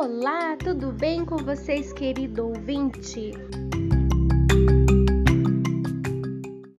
Olá, tudo bem com vocês, querido ouvinte?